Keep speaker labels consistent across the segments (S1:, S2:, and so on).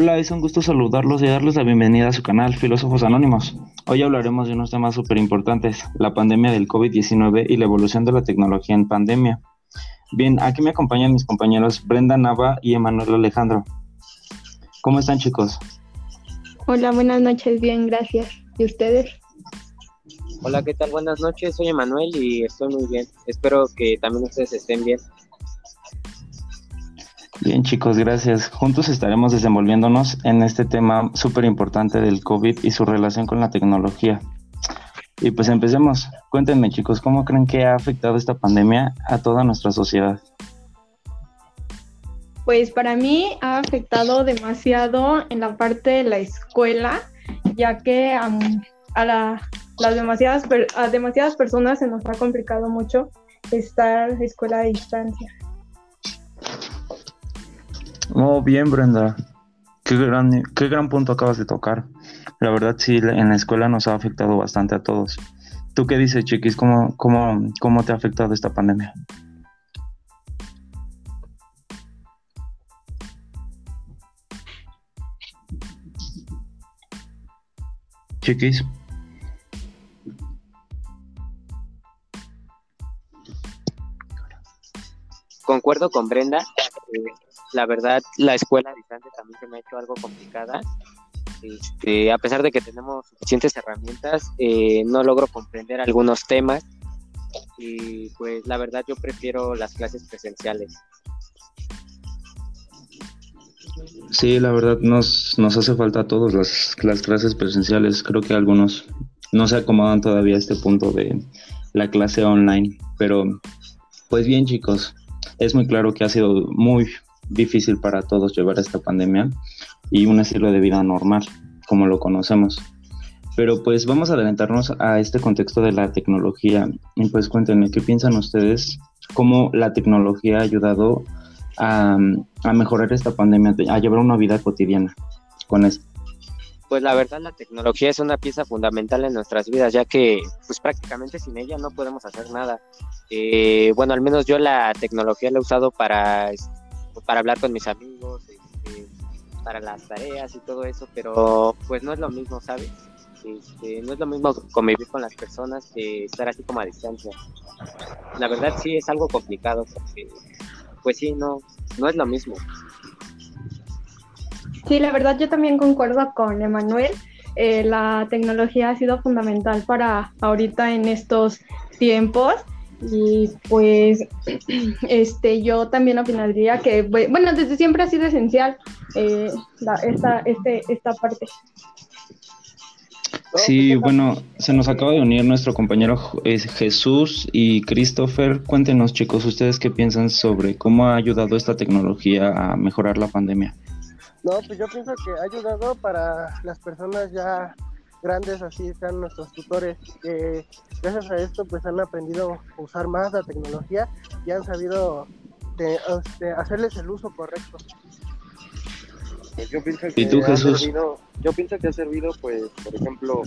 S1: Hola, es un gusto saludarlos y darles la bienvenida a su canal Filósofos Anónimos. Hoy hablaremos de unos temas súper importantes, la pandemia del COVID-19 y la evolución de la tecnología en pandemia. Bien, aquí me acompañan mis compañeros Brenda Nava y Emanuel Alejandro. ¿Cómo están chicos?
S2: Hola, buenas noches, bien, gracias. ¿Y ustedes?
S3: Hola, ¿qué tal? Buenas noches, soy Emanuel y estoy muy bien. Espero que también ustedes estén bien.
S1: Bien chicos, gracias. Juntos estaremos desenvolviéndonos en este tema súper importante del COVID y su relación con la tecnología. Y pues empecemos. Cuéntenme chicos, ¿cómo creen que ha afectado esta pandemia a toda nuestra sociedad?
S2: Pues para mí ha afectado demasiado en la parte de la escuela, ya que a, las demasiadas, a demasiadas personas se nos ha complicado mucho estar escuela a distancia.
S1: Oh, bien, Brenda. Qué gran, qué gran punto acabas de tocar. La verdad, sí, en la escuela nos ha afectado bastante a todos. ¿Tú qué dices, Chiquis? ¿Cómo, cómo, cómo te ha afectado esta pandemia? Chiquis.
S3: Concuerdo con Brenda. Eh, la verdad, la escuela a distancia también se me ha hecho algo complicada. Este, a pesar de que tenemos suficientes herramientas, eh, no logro comprender algunos temas y pues la verdad yo prefiero las clases presenciales.
S1: Sí, la verdad nos, nos hace falta a todos las, las clases presenciales. Creo que algunos no se acomodan todavía a este punto de la clase online. Pero, pues bien chicos, es muy claro que ha sido muy, difícil para todos llevar esta pandemia y un estilo de vida normal, como lo conocemos. Pero pues vamos a adelantarnos a este contexto de la tecnología y pues cuéntenme qué piensan ustedes, cómo la tecnología ha ayudado a, a mejorar esta pandemia, a llevar una vida cotidiana con esto.
S3: Pues la verdad la tecnología es una pieza fundamental en nuestras vidas, ya que pues prácticamente sin ella no podemos hacer nada. Eh, bueno, al menos yo la tecnología la he usado para para hablar con mis amigos, este, para las tareas y todo eso, pero pues no es lo mismo, ¿sabes? Este, no es lo mismo convivir con las personas que estar así como a distancia. La verdad sí es algo complicado porque pues sí, no, no es lo mismo.
S2: Sí, la verdad yo también concuerdo con Emanuel. Eh, la tecnología ha sido fundamental para ahorita en estos tiempos y pues este yo también opinaría que bueno desde siempre ha sido esencial eh, esta este, esta parte
S1: Sí, bueno, se nos acaba de unir nuestro compañero Jesús y Christopher. Cuéntenos, chicos, ustedes qué piensan sobre cómo ha ayudado esta tecnología a mejorar la pandemia.
S4: No, pues yo pienso que ha ayudado para las personas ya grandes así están nuestros tutores que gracias a esto pues han aprendido a usar más la tecnología y han sabido este, hacerles el uso correcto.
S5: Pues yo pienso que ha servido, yo pienso que ha servido pues por ejemplo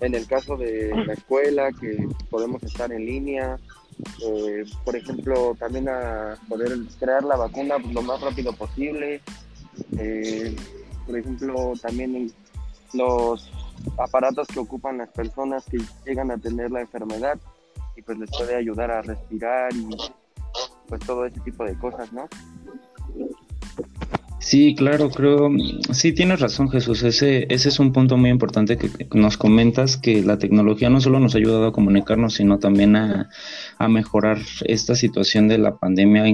S5: en el caso de la escuela que podemos estar en línea eh, por ejemplo también a poder crear la vacuna lo más rápido posible eh, por ejemplo también los aparatos que ocupan las personas que llegan a tener la enfermedad y pues les puede ayudar a respirar y pues todo ese tipo de cosas, ¿no?
S1: Sí, claro, creo, sí tienes razón Jesús, ese, ese es un punto muy importante que nos comentas, que la tecnología no solo nos ha ayudado a comunicarnos, sino también a, a mejorar esta situación de la pandemia,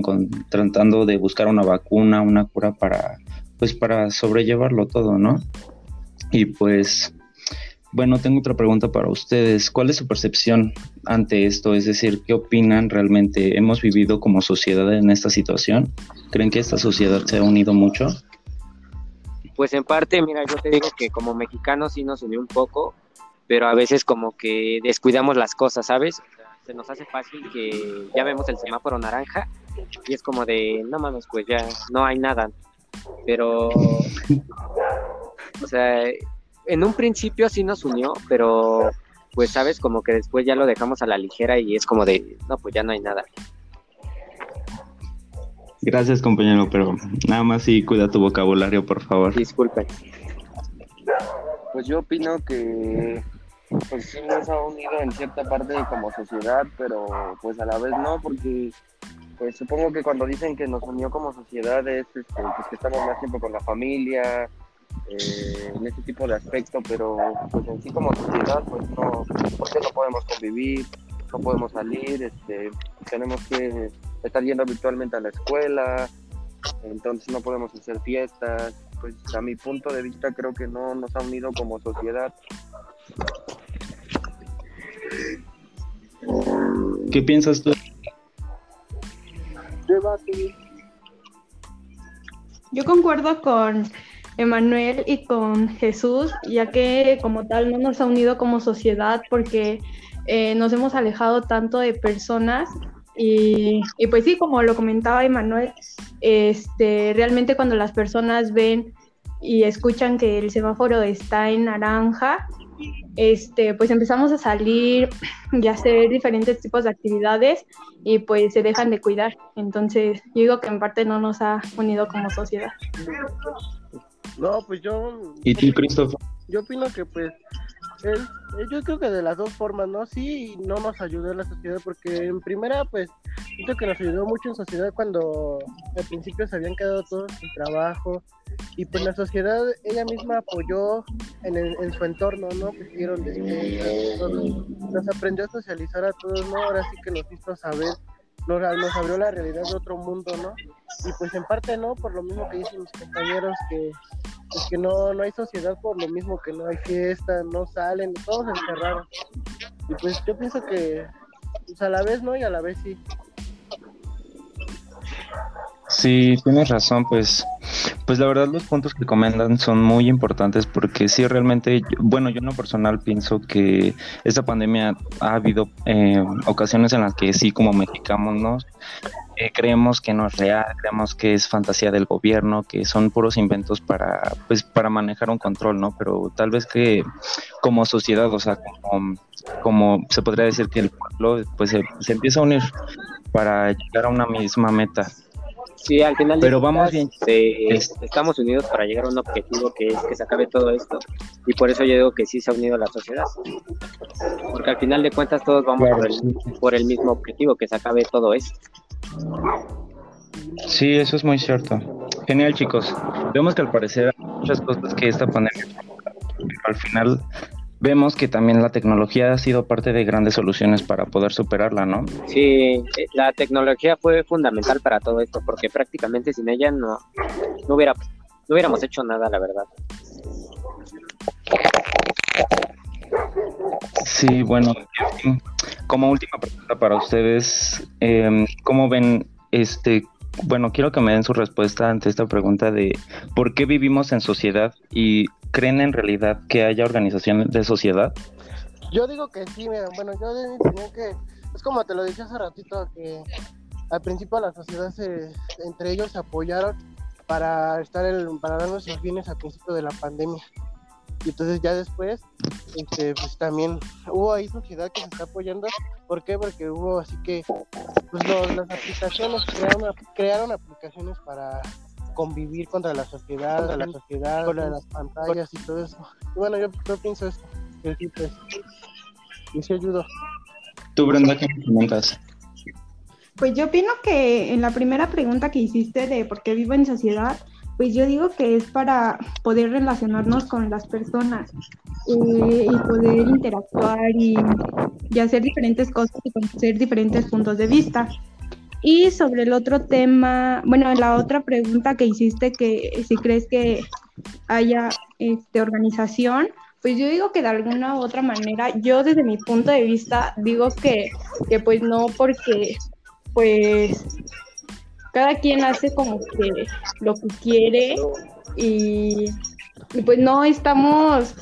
S1: tratando de buscar una vacuna, una cura para, pues para sobrellevarlo todo, ¿no? Y pues bueno, tengo otra pregunta para ustedes. ¿Cuál es su percepción ante esto? Es decir, ¿qué opinan realmente? ¿Hemos vivido como sociedad en esta situación? ¿Creen que esta sociedad se ha unido mucho?
S3: Pues en parte, mira, yo te digo que como mexicanos sí nos unió un poco, pero a veces como que descuidamos las cosas, ¿sabes? se nos hace fácil que ya vemos el semáforo naranja y es como de, no mames, pues ya no hay nada. Pero, o sea, en un principio sí nos unió, pero pues sabes, como que después ya lo dejamos a la ligera y es como de, no, pues ya no hay nada.
S1: Gracias, compañero, pero nada más sí cuida tu vocabulario, por favor.
S3: Disculpe.
S5: Pues yo opino que pues sí nos ha unido en cierta parte como sociedad, pero pues a la vez no, porque pues supongo que cuando dicen que nos unió como sociedad es este, pues que estamos más tiempo con la familia, eh, en ese tipo de aspecto, pero pues en sí como sociedad pues no, porque no podemos convivir, no podemos salir, este, tenemos que estar yendo virtualmente a la escuela, entonces no podemos hacer fiestas, pues a mi punto de vista creo que no nos ha unido como sociedad.
S1: ¿Qué piensas tú?
S2: Yo concuerdo con Emanuel y con Jesús, ya que como tal no nos ha unido como sociedad porque eh, nos hemos alejado tanto de personas y, pues sí, como lo comentaba Emanuel, este, realmente cuando las personas ven y escuchan que el semáforo está en naranja, este, pues empezamos a salir y a hacer diferentes tipos de actividades y pues se dejan de cuidar. Entonces, yo digo que en parte no nos ha unido como sociedad.
S4: No, pues yo...
S1: ¿Y tú, Christopher?
S4: Yo opino que pues él, yo creo que de las dos formas, ¿no? Sí, no nos ayudó en la sociedad porque en primera, pues, siento que nos ayudó mucho en sociedad cuando al principio se habían quedado todos sin trabajo y pues la sociedad ella misma apoyó en, en su entorno, ¿no? Que siguieron nos aprendió a socializar a todos, ¿no? Ahora sí que nos hizo saber nos, abrió la realidad de otro mundo, ¿no? Y pues en parte no, por lo mismo que dicen mis compañeros, que, pues que no, no hay sociedad por lo mismo que no hay fiesta, no salen, todos encerrados. Y pues yo pienso que pues a la vez no y a la vez sí.
S1: Sí, tienes razón, pues, pues la verdad los puntos que comentan son muy importantes porque sí realmente, bueno, yo en lo personal pienso que esta pandemia ha habido eh, ocasiones en las que sí como mexicanos ¿no? Eh, creemos que no es real, creemos que es fantasía del gobierno, que son puros inventos para, pues, para manejar un control, ¿no? Pero tal vez que como sociedad, o sea, como, como se podría decir que el pueblo, pues se empieza a unir para llegar a una misma meta.
S3: Sí, al final
S1: Pero vamos bien.
S3: estamos unidos para llegar a un objetivo que es que se acabe todo esto. Y por eso yo digo que sí se ha unido la sociedad. Porque al final de cuentas todos vamos por, el, mismo objetivo, que se acabe todo esto.
S1: Sí, eso es muy cierto. Genial, chicos. Vemos que al parecer hay muchas cosas que esta pandemia al final vemos que también la tecnología ha sido parte de grandes soluciones para poder superarla, ¿no?
S3: Sí, eh, la tecnología fue fundamental para todo esto, porque prácticamente sin ella no, no, hubiera, no hubiéramos hecho nada, la verdad.
S1: Sí, bueno, como última pregunta para ustedes, eh, ¿cómo ven este bueno, quiero que me den su respuesta ante esta pregunta de por qué vivimos en sociedad y creen en realidad que haya organizaciones de sociedad.
S4: Yo digo que sí, mira, bueno, yo de mi opinión que es como te lo dije hace ratito, que al principio la sociedad se, entre ellos se apoyaron para estar el, para darnos los bienes al principio de la pandemia. Y entonces ya después, este, pues también hubo ahí sociedad que se está apoyando. ¿Por qué? Porque hubo así que pues las aplicaciones crearon, crearon aplicaciones para convivir contra la sociedad, contra la sociedad, contra las pantallas y todo eso. Y bueno, yo, pienso esto, que sí, pues, y sí ayudo.
S1: ¿Tú, Brenda, qué me comentas?
S2: Pues yo opino que en la primera pregunta que hiciste de por qué vivo en sociedad, pues yo digo que es para poder relacionarnos con las personas eh, y poder interactuar y, hacer diferentes cosas y conocer diferentes puntos de vista. Y sobre el otro tema, bueno, la otra pregunta que hiciste, que si crees que haya este, organización, pues yo digo que de alguna u otra manera, yo desde mi punto de vista digo que, que pues no, porque pues cada quien hace como que lo que quiere y, pues no estamos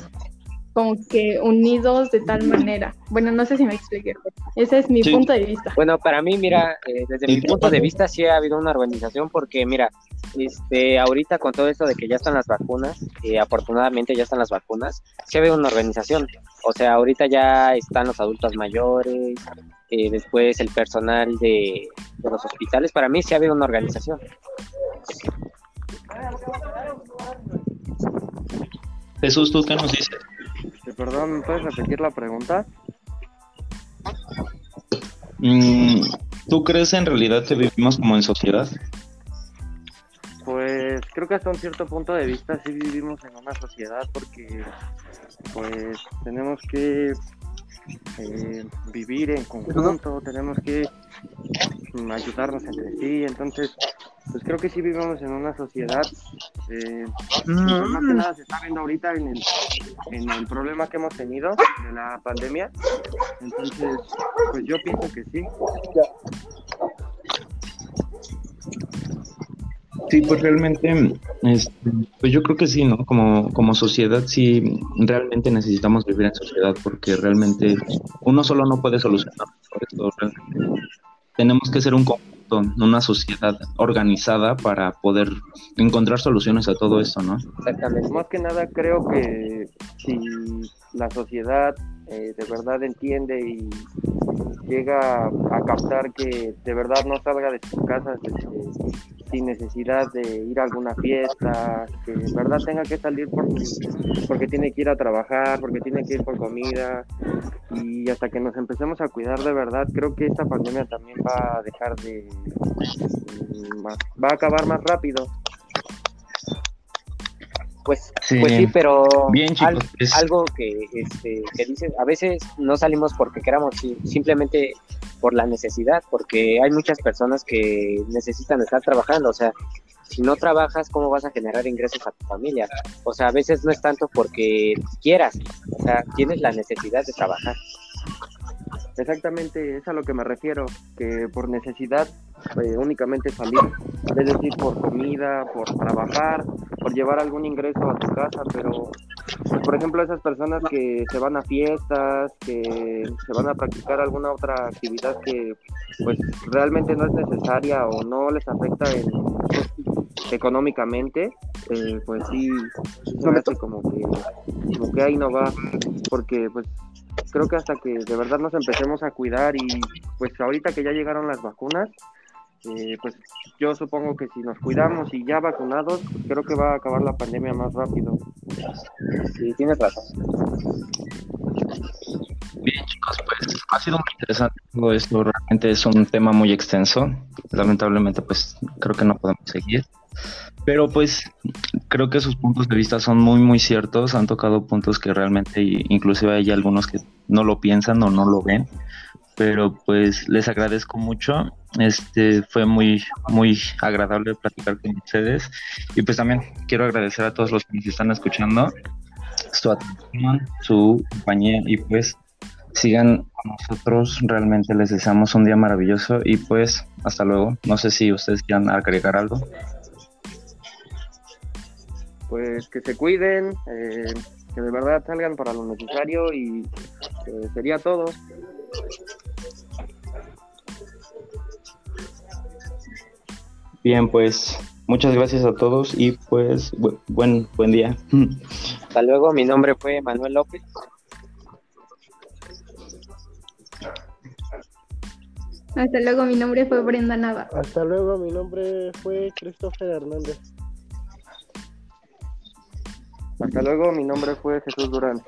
S2: como que unidos de tal manera. Bueno, no sé si me expliqué. Ese es mi punto de vista.
S3: Bueno, para mí, mira, eh, desde mi punto de vista sí ha habido una organización porque, mira, este, ahorita con todo esto de que ya están las vacunas, eh, afortunadamente ya están las vacunas, se ve una organización. O sea, ahorita ya están los adultos mayores, eh, después el personal de, los hospitales. Para mí sí ha habido una organización.
S1: Jesús, ¿tú qué nos dices?
S5: Perdón, ¿puedes repetir la pregunta?
S1: Mm, ¿Tú crees en realidad que vivimos como en sociedad?
S5: Pues creo que hasta un cierto punto de vista sí vivimos en una sociedad porque pues tenemos que eh, vivir en conjunto, tenemos que ayudarnos entre sí, entonces pues creo que sí vivimos en una sociedad, eh, más que nada se está viendo ahorita en el, en el problema que hemos tenido de la pandemia, entonces pues yo pienso que sí.
S1: Sí, pues realmente, este, pues yo creo que sí, ¿no? Como, como sociedad sí, realmente necesitamos vivir en sociedad porque realmente uno solo no puede solucionar esto. Tenemos que ser un conjunto, una sociedad organizada para poder encontrar soluciones a todo esto, ¿no?
S5: Exactamente. Más que nada creo que si la sociedad eh, de verdad entiende y llega a captar que de verdad no salga de sus casas sin necesidad de ir a alguna fiesta, que de verdad tenga que salir porque, porque tiene que ir a trabajar, porque tiene que ir por comida y hasta que nos empecemos a cuidar de verdad, creo que esta pandemia también va a dejar de... Mm, va a acabar más rápido.
S3: Pues sí, pues sí pero pues. algo, que, este, que dices, a veces no salimos porque queramos, simplemente por la necesidad, porque hay muchas personas que necesitan estar trabajando, o sea, si no trabajas, ¿cómo vas a generar ingresos a tu familia? O sea, a veces no es tanto porque quieras, o sea, tienes la necesidad de trabajar.
S5: Exactamente, es a lo que me refiero, que por necesidad eh, únicamente salir, es decir, por comida, por trabajar, por llevar algún ingreso a tu casa, pero pues, por ejemplo esas personas que se van a fiestas, que se van a practicar alguna otra actividad que pues realmente no es necesaria o no les afecta económicamente, eh, pues sí, como que, como que ahí no va, porque pues creo que hasta que de verdad nos empecemos a cuidar y pues ahorita que ya llegaron las vacunas, eh, pues yo supongo que si nos cuidamos y ya vacunados, pues creo que va a acabar la pandemia más rápido.
S3: Sí, tienes razón.
S1: Bien chicos, pues ha sido muy interesante todo esto, realmente es un tema muy extenso, lamentablemente pues creo que no podemos seguir, pero pues creo que sus puntos de vista son muy muy ciertos, han tocado puntos que realmente inclusive hay algunos que no lo piensan o no lo ven, pero pues les agradezco mucho. Este fue muy muy agradable platicar con ustedes y pues también quiero agradecer a todos los que nos están escuchando su atención, su compañía y pues sigan con nosotros. Realmente les deseamos un día maravilloso y pues hasta luego. No sé si ustedes quieran agregar algo.
S5: Pues que se cuiden, eh, que de verdad salgan para lo necesario y eh, sería todo.
S1: Bien, pues muchas gracias a todos y pues buen, buen día.
S3: Hasta luego, mi nombre fue Manuel López.
S2: Hasta luego, mi nombre fue Brenda Nava.
S4: Hasta luego, mi nombre fue Christopher Hernández.
S5: Hasta luego, mi nombre fue Jesús Durán.